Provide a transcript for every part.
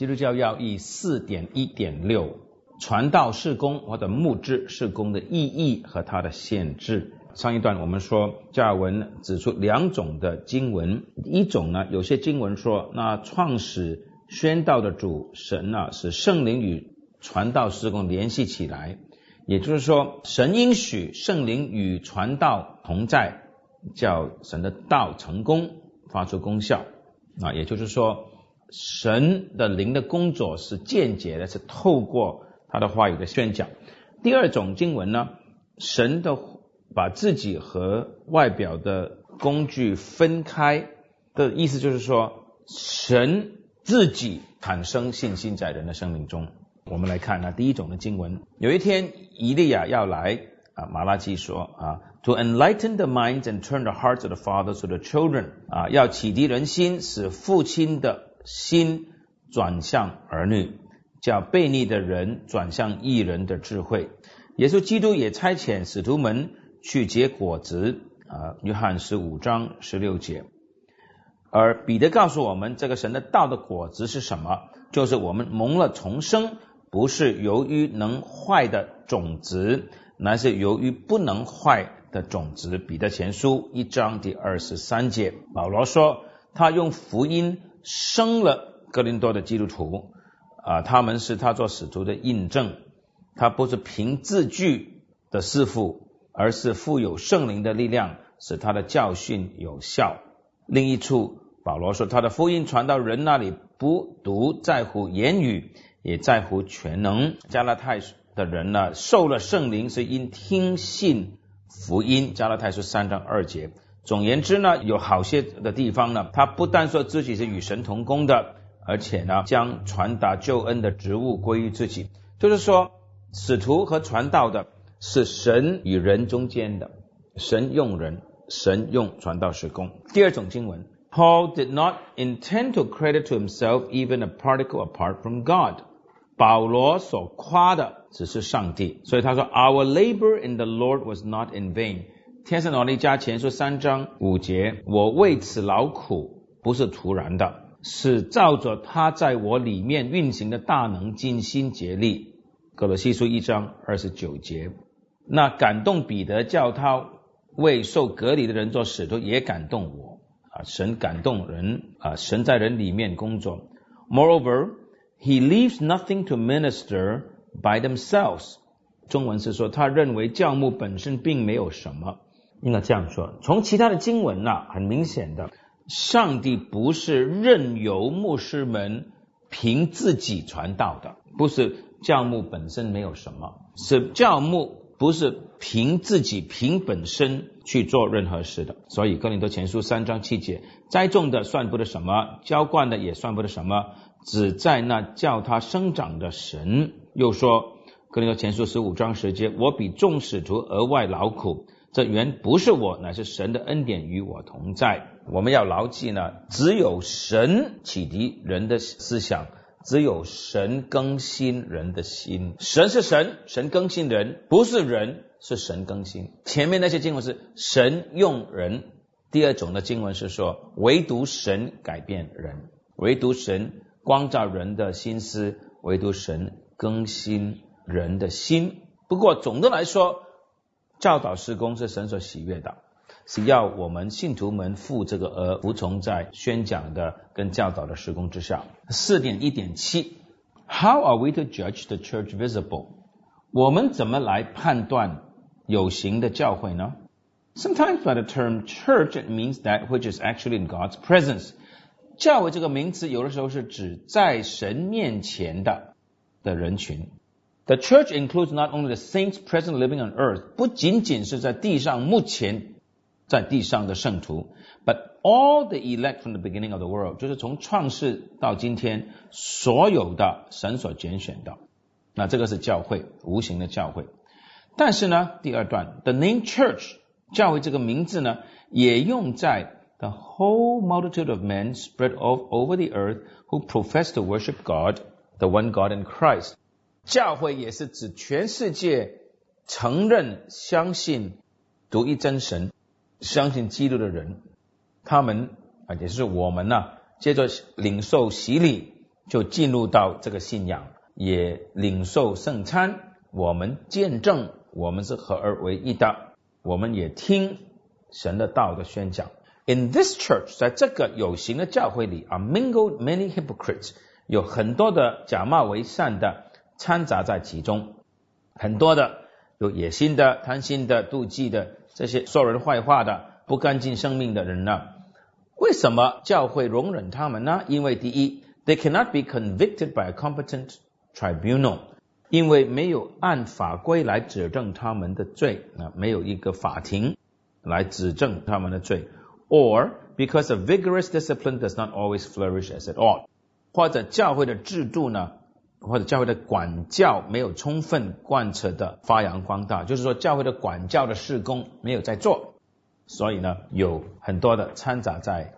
基督教要义四点一点六，传道事工或者牧制事工的意义和它的限制。上一段我们说，加尔文指出两种的经文，一种呢，有些经文说，那创始宣道的主神呢，是圣灵与传道事工联系起来，也就是说，神应许圣灵与传道同在，叫神的道成功，发出功效啊，也就是说。神的灵的工作是间接的，是透过他的话语的宣讲。第二种经文呢，神的把自己和外表的工具分开的意思，就是说神自己产生信心在人的生命中。我们来看那第一种的经文，有一天以利亚要来啊，马拉基说啊，to enlighten the minds and turn the hearts of the fathers to the children 啊，要启迪人心，使父亲的。心转向儿女，叫悖逆的人转向义人的智慧。耶稣基督也差遣使徒们去结果子啊，约翰十五章十六节。而彼得告诉我们，这个神的道的果子是什么？就是我们蒙了重生，不是由于能坏的种子，乃是由于不能坏的种子。彼得前书一章第二十三节，保罗说，他用福音。生了格林多的基督徒啊，他们是他做使徒的印证。他不是凭字句的师傅，而是富有圣灵的力量，使他的教训有效。另一处，保罗说，他的福音传到人那里，不独在乎言语，也在乎全能。加拉太的人呢，受了圣灵，是因听信福音。加拉太书三章二节。总言之呢，有好些的地方呢，他不但说自己是与神同工的，而且呢，将传达救恩的职务归于自己。就是说，使徒和传道的是神与人中间的，神用人，神用传道施工。第二种经文，Paul did not intend to credit to himself even a particle apart from God。保罗所夸的只是上帝，所以他说，Our labor in the Lord was not in vain。天圣罗利加前书三章五节，我为此劳苦，不是突然的，是照着他在我里面运行的大能，尽心竭力。格罗西书一章二十九节，那感动彼得叫他为受隔离的人做使徒，也感动我啊！神感动人啊！神在人里面工作。Moreover, he leaves nothing to minister by themselves。中文是说，他认为教牧本身并没有什么。应该这样说，从其他的经文呢，很明显的，上帝不是任由牧师们凭自己传道的，不是教牧本身没有什么，是教牧不是凭自己凭本身去做任何事的。所以哥林多前书三章七节，栽种的算不得什么，浇灌的也算不得什么，只在那叫他生长的神。又说哥林多前书十五章十节，我比众使徒额外劳苦。这原不是我，乃是神的恩典与我同在。我们要牢记呢，只有神启迪人的思想，只有神更新人的心。神是神，神更新人，不是人，是神更新。前面那些经文是神用人，第二种的经文是说，唯独神改变人，唯独神光照人的心思，唯独神更新人的心。不过总的来说。教导施工是神所喜悦的，是要我们信徒们负这个而服从在宣讲的跟教导的施工之下。四点一点七，How are we to judge the church visible？我们怎么来判断有形的教会呢？Sometimes by the term church it means that which is actually in God's presence。教会这个名词有的时候是指在神面前的的人群。The church includes not only the saints present living on earth，不仅仅是在地上目前在地上的圣徒，but all the elect from the beginning of the world，就是从创世到今天所有的神所拣选的。那这个是教会，无形的教会。但是呢，第二段，the name church，教会这个名字呢，也用在 the whole multitude of men spread all over the earth who profess to worship God，the one God in Christ。 教会也是指全世界承认、相信独一真神、相信基督的人，他们啊，也是我们呢，接着领受洗礼，就进入到这个信仰，也领受圣餐。我们见证我们是合而为一的，我们也听神的道的宣讲。In this church，在这个有形的教会里，are mingled many hypocrites，有很多的假冒为善的掺杂在其中，很多的有野心的、贪心的、妒忌的这些说人坏话的、不干净生命的人呢？为什么教会容忍他们呢？因为第一，they cannot be convicted by a competent tribunal，因为没有按法规来指证他们的罪啊，没有一个法庭来指证他们的罪。or because a vigorous discipline does not always flourish as it ought，或者教会的制度呢，或者教会的管教没有充分贯彻的发扬光大，就是说教会的管教的事工没有在做，所以呢，有很多的掺杂在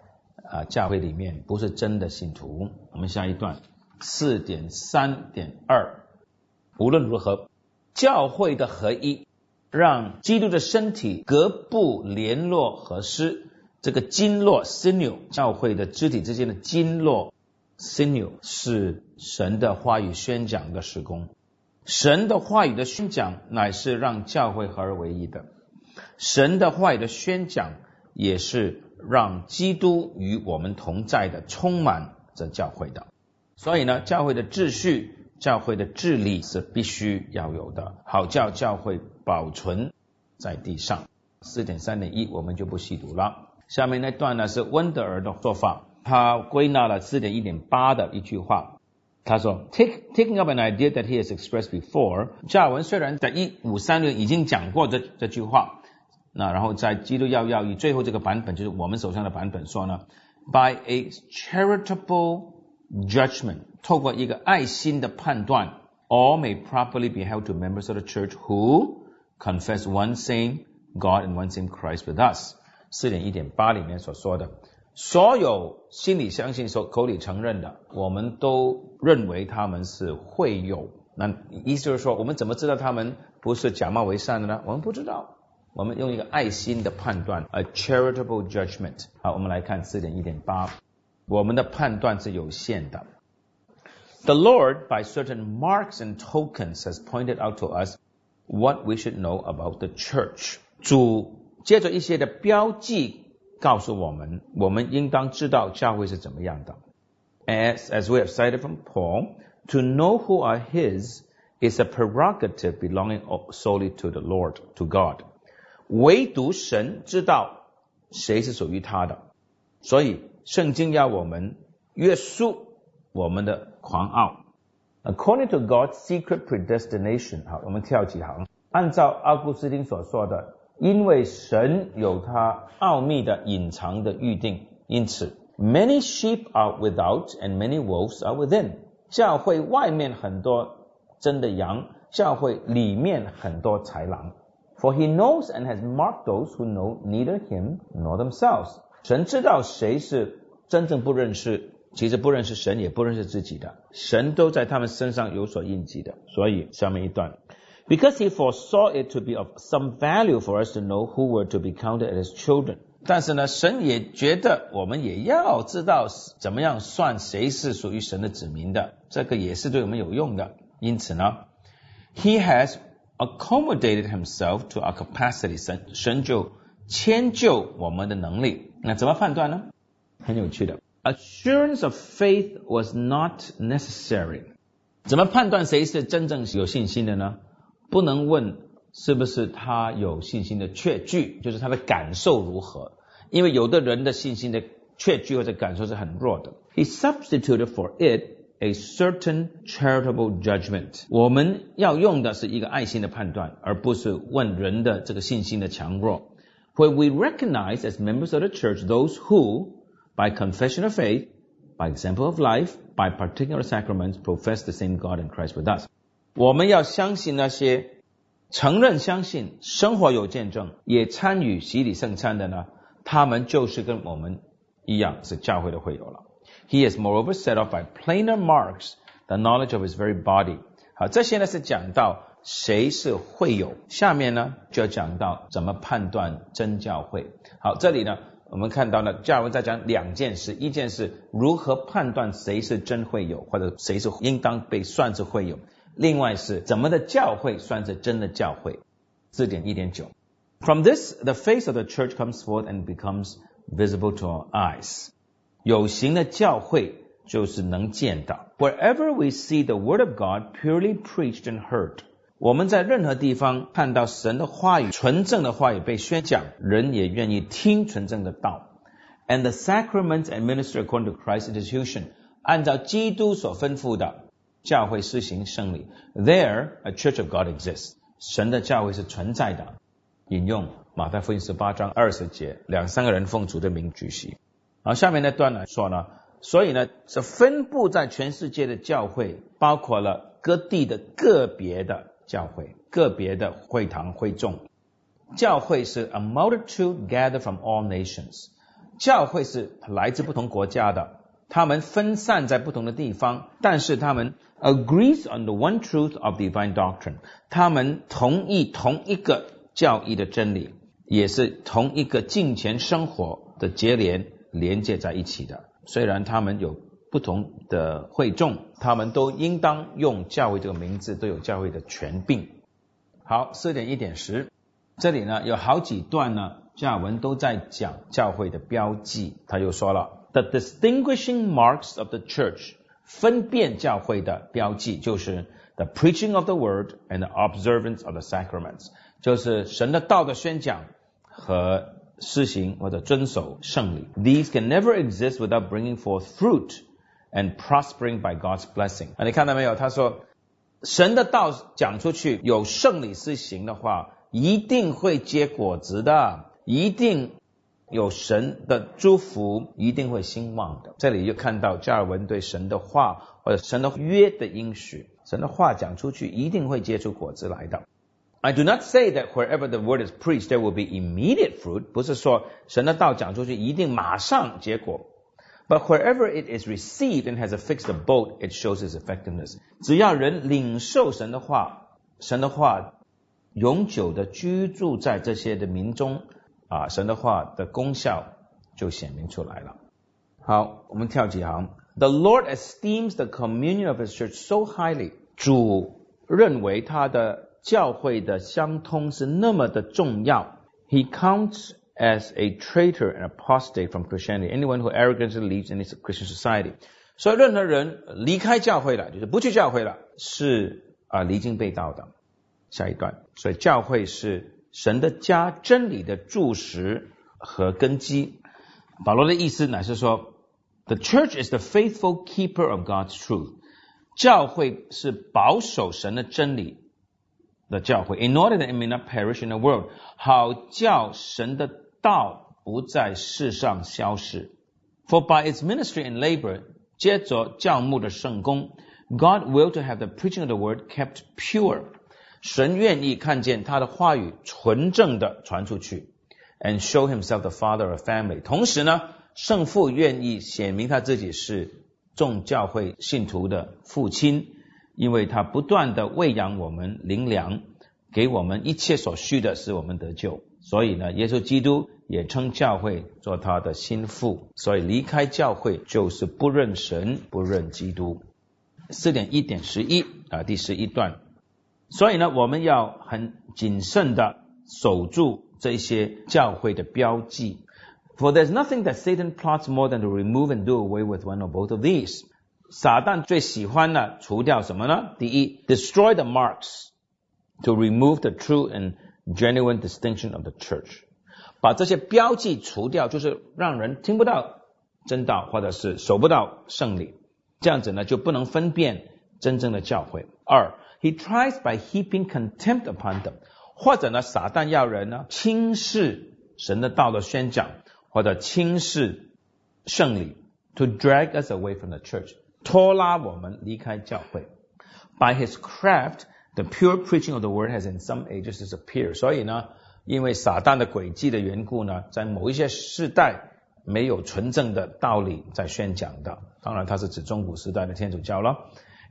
啊教会里面，不是真的信徒。我们下一段四点三点二，无论如何，教会的合一让基督的身体各部联络合施。这个经络 sinew 教会的肢体之间的经络 sinew 是神的话语宣讲的施工，神的话语的宣讲乃是让教会合而为一的，神的话语的宣讲也是让基督与我们同在的，充满着教会的。所以呢，教会的秩序、教会的治理是必须要有的，好叫教会保存在地上。四点三点一，我们就不细读了。下面那段呢是温德尔的做法，他归纳了四点一点八的一句话。他说：“Take taking up an idea that he has expressed before。”加尔文虽然在一五三六已经讲过这这句话，那然后在基督教教义最后这个版本就是我们手上的版本说呢，by a charitable judgment，透过一个爱心的判断，all may properly be held to members of the church who confess one same God and one same Christ with us。四点一点八里面所说的， 所有心里相信、说口里承认的，我们都认为他们是会有。那意思就是说，我们怎么知道他们不是假冒为善的呢？我们不知道。我们用一个爱心的判断，a charitable judgment。好，我们来看四点一点八，我们的判断是有限的。The Lord, by certain marks and tokens, has pointed out to us what we should know about the church. 主接着一些的标记告诉我们，我们应当知道教会是怎么样的。As as we have cited from Paul, to know who are His is a prerogative belonging solely to the Lord, to God. 唯独神知道谁是属于他的，所以圣经要我们约束我们的狂傲。According to God's secret predestination，好，我们跳几行，按照奥古斯丁所说的。 因为神有他奥秘的隐藏的预定，因此 many sheep are without and many wolves are within。教会外面很多真的羊，教会里面很多豺狼。For he knows and has marked those who know neither him nor themselves。神知道谁是真正不认识，其实不认识神也不认识自己的，神都在他们身上有所印记的。所以下面一段。Because he foresaw it to be of some value for us to know who were to be counted as children。但是呢，神也觉得我们也要知道怎么样算谁是属于神的子民的，这个也是对我们有用的。因此呢，He has accommodated himself to our capacity。神神就迁就我们的能力。那怎么判断呢？很有趣的，Assurance of faith was not necessary。怎么判断谁是真正有信心的呢？ 不能问是不是他有信心的确据，就是他的感受如何，因为有的人的信心的确据或者感受是很弱的。He substituted for it a certain charitable judgment。我们要用的是一个爱心的判断，而不是问人的这个信心的强弱。Where we recognize as members of the church those who, by confession of faith, by example of life, by particular sacraments, profess the same God and Christ with us。 我们要相信那些承认、相信、生活有见证、也参与洗礼圣餐的呢？他们就是跟我们一样是教会的会友了。He is moreover set off by plainer marks the knowledge of his very body。好，这些呢是讲到谁是会友，下面呢就要讲到怎么判断真教会。好，这里呢我们看到呢，加尔文在讲两件事，一件事如何判断谁是真会友，或者谁是应当被算是会友；另外是怎么的教会算是真的教会。字典一点九。From this, the face of the church comes forth and becomes visible to our eyes. 有形的教会就是能见到。Wherever we see the word of God purely preached and heard. 我们在任何地方看到神的话语、纯正的话语被宣讲，人也愿意听纯正的道。And the sacraments administered according to Christ's institution，按照基督所吩咐的 教会施行圣礼。There a church of God exists，神的教会是存在的。引用马太福音十八章二十节，两三个人奉主的名举行。好，下面那段来说呢，所以呢，是分布在全世界的教会，包括了各地的个别的。教会个别的会堂会众，教会是 a multitude gathered from all nations。教会是来自不同国家的，他们分散在不同的地方，但是他们 agrees on the one truth of divine doctrine。他们同意同一个教义的真理，也是同一个敬虔生活的结连连接在一起的。虽然他们有。不同的会众，他们都应当用教会这个名字，都有教会的权柄。好，四点一点十，这里呢有好几段呢，加尔文都在讲教会的标记。他又说了 ，the distinguishing marks of the church，分辨教会的标记就是 the preaching of the word and the observance of the sacraments，就是神的道的宣讲和施行或者遵守圣礼。These can never exist without bringing forth fruit。and prospering by God's blessing 啊，你看到没有？他说，神的道讲出去，有圣礼施行的话，一定会结果子的，一定 有神的祝福，一定会兴旺的。这里就看到加尔文对神的话或者神的约的应许，神的话讲出去，一定会结出果子来的。I do not say that wherever the word is preached there will be immediate fruit，不是说神的道讲出去一定马上结果。But wherever it is received and has a fixed abode, it shows its effectiveness. 只要人领受神的话，神的话永久的居住在这些的民中， 啊，神的话的功效就显明出来了。好，我们跳几行。The Lord esteems the communion of His church so highly. 主认为他的教会的相通是那么的重要。He counts as a traitor and apostate from Christianity. Anyone who arrogantly lives in this Christian society. 所以任何人离开教会了，就是不去教会了，是啊离经背道的。下一段，所以教会是 神的家，真理的柱石和根基。保罗的意思乃是说，The church is the faithful keeper of God's truth。教会是保守神的真理的教会，in order that it may not perish in the world，好叫神的道不在世上消失。For by its ministry and labor，接着教牧的圣功，God will to have the preaching of the word kept pure。 神愿意看见他的话语纯正的传出去，and show himself the father of family。同时呢，圣父愿意显明他自己是众教会信徒的父亲，因为他不断的喂养我们灵粮，给我们一切所需的，使我们得救。所以呢，耶稣基督也称教会做他的心腹。所以离开教会就是不认神、不认基督。四点一点十一啊，第十一段。所以呢，我们要很谨慎的守住这些教会的标记。For there's nothing that Satan plots more than to remove and do away with one or both of these。撒旦最喜欢的除掉什么呢？第一，destroy the marks，to remove the true and Genuine distinction of the church，把这些标记除掉，就是让人听不到真道，或者是守不到圣礼，这样子呢就不能分辨真正的教会。二 ，He tries by heaping contempt upon them，或者呢，撒旦要人呢轻视神的道的宣讲，或者轻视圣礼，to drag us away from the church，拖拉我们离开教会。By his craft。The pure preaching of the word has in some ages disappeared。所以呢，因为撒旦的诡计的缘故呢，在某一些世代没有纯正的道理在宣讲的。当然，它是指中古时代的天主教了。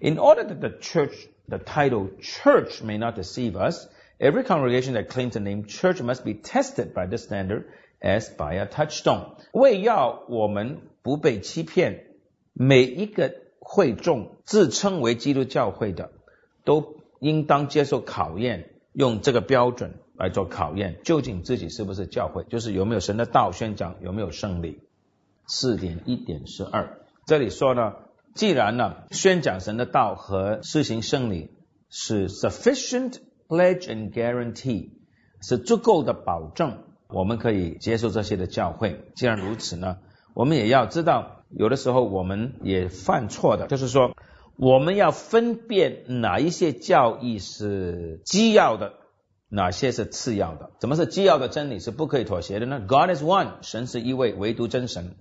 In order that the church, the title church may not deceive us. Every congregation that claims the name church must be tested by this standard as by a touchstone。为要我们不被欺骗，每一个会众自称为基督教会的，都应当接受考验，用这个标准来做考验，究竟自己是不是教会，就是有没有神的道宣讲，有没有胜利。四点一点十二，这里说呢， 既然呢宣讲神的道和施行圣礼是 sufficient。Pledge and guarantee 是足够的保证，我们可以接受这些的教会。既然如此呢，我们也要知道，有的时候我们也犯错的，就是说，我们要分辨哪一些教义是基要的，哪些是次要的。什么是基要的真理是不可以妥协的呢？God is one，神是一位，唯独真神。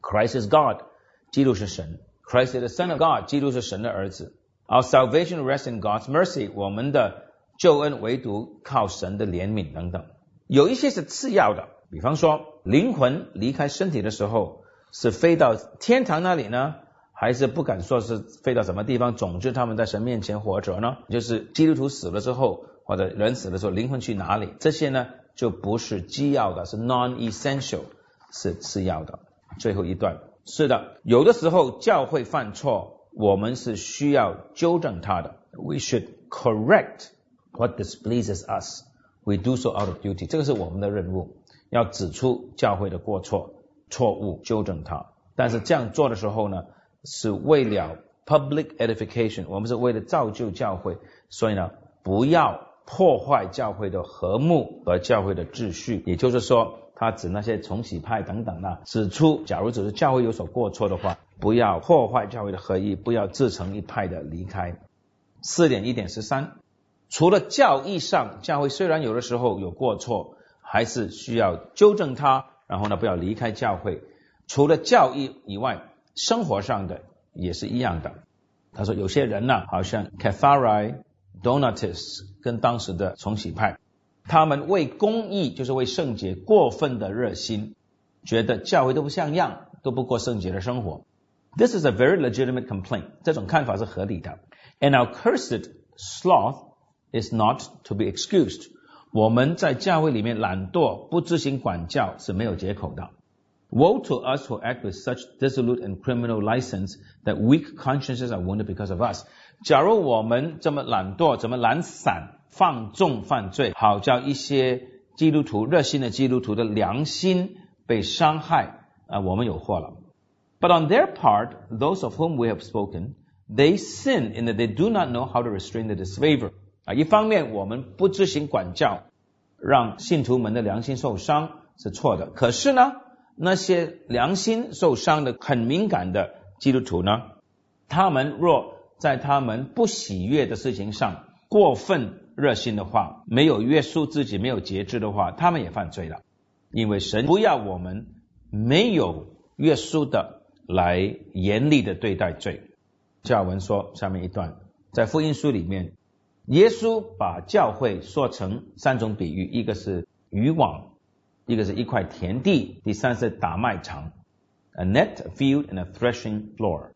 Christ is God，基督是神。Christ is the Son of God，基督是神的儿子。Our salvation rests in God's mercy，我们的。救恩唯独靠神的怜悯等等，有一些是次要的，比方说灵魂离开身体的时候是飞到天堂那里呢，还是不敢说是飞到什么地方？总之他们在神面前活着呢，就是基督徒死了之后或者人死了之后灵魂去哪里？这些呢就不是基要的，是 non-essential，是次要的。最后一段是的，有的时候教会犯错，我们是需要纠正他的，we should correct。What displeases us, we do so out of duty。这个是我们的任务，要指出教会的过错、错误，纠正它。但是这样做的时候呢，是为了 public edification，我们是为了造就教会，所以呢，不要破坏教会的和睦和教会的秩序。也就是说，他指那些重洗派等等呢，指出，假如只是教会有所过错的话，不要破坏教会的合一，不要自成一派的离开。四点一点十三。除了教义上，教会虽然有的时候有过错，还是需要纠正它，然后呢，不要离开教会。除了教义以外，生活上的也是一样的。他说，有些人呢，好像 c a t h a r i Donatists 跟当时的重启派，他们为公义，就是为圣洁过分的热心，觉得教会都不像样，都不过圣洁的生活。This is a very legitimate complaint。这种看法是合理的。And our cursed sloth。is not to be excused。我们在教会里面懒惰、不执行管教是没有借口的。Woe to us who act with such dissolute and criminal license that weak consciences are wounded because of us。 假如我们这么懒惰、这么懒散、放纵犯罪，好叫一些基督徒、热心的基督徒的良心被伤害啊，我们有祸了。But on their part, those of whom we have spoken, they sin in that they do not know how to restrain the disfavor. 啊，一方面我们不执行管教，让信徒们的良心受伤是错的。可是呢，那些良心受伤的很敏感的基督徒呢，他们若在他们不喜悦的事情上过分热心的话，没有约束自己，没有节制的话，他们也犯罪了。因为神不要我们没有约束的来严厉的对待罪。教文说下面一段，在福音书里面。耶稣把教会说成三种比喻，一个是渔网，一个是一块田地，第三是打麦场，a net field and a threshing floor。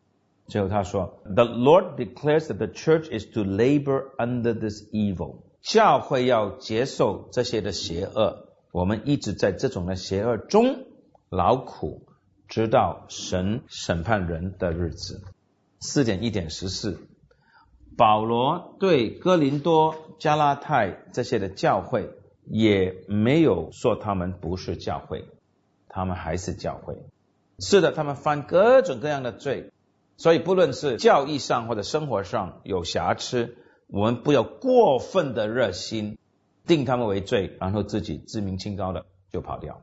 最后他说，The Lord declares that the church is to labor under this evil。教会要接受这些的邪恶，我们一直在这种的邪恶中劳苦，直到神审判人的日子。四点一点十四。保罗对哥林多、加拉太这些的教会也没有说他们不是教会，他们还是教会。是的，他们犯各种各样的罪，所以不论是教义上或者生活上有瑕疵，我们不要过分的热心定他们为罪，然后自己自命清高的就跑掉。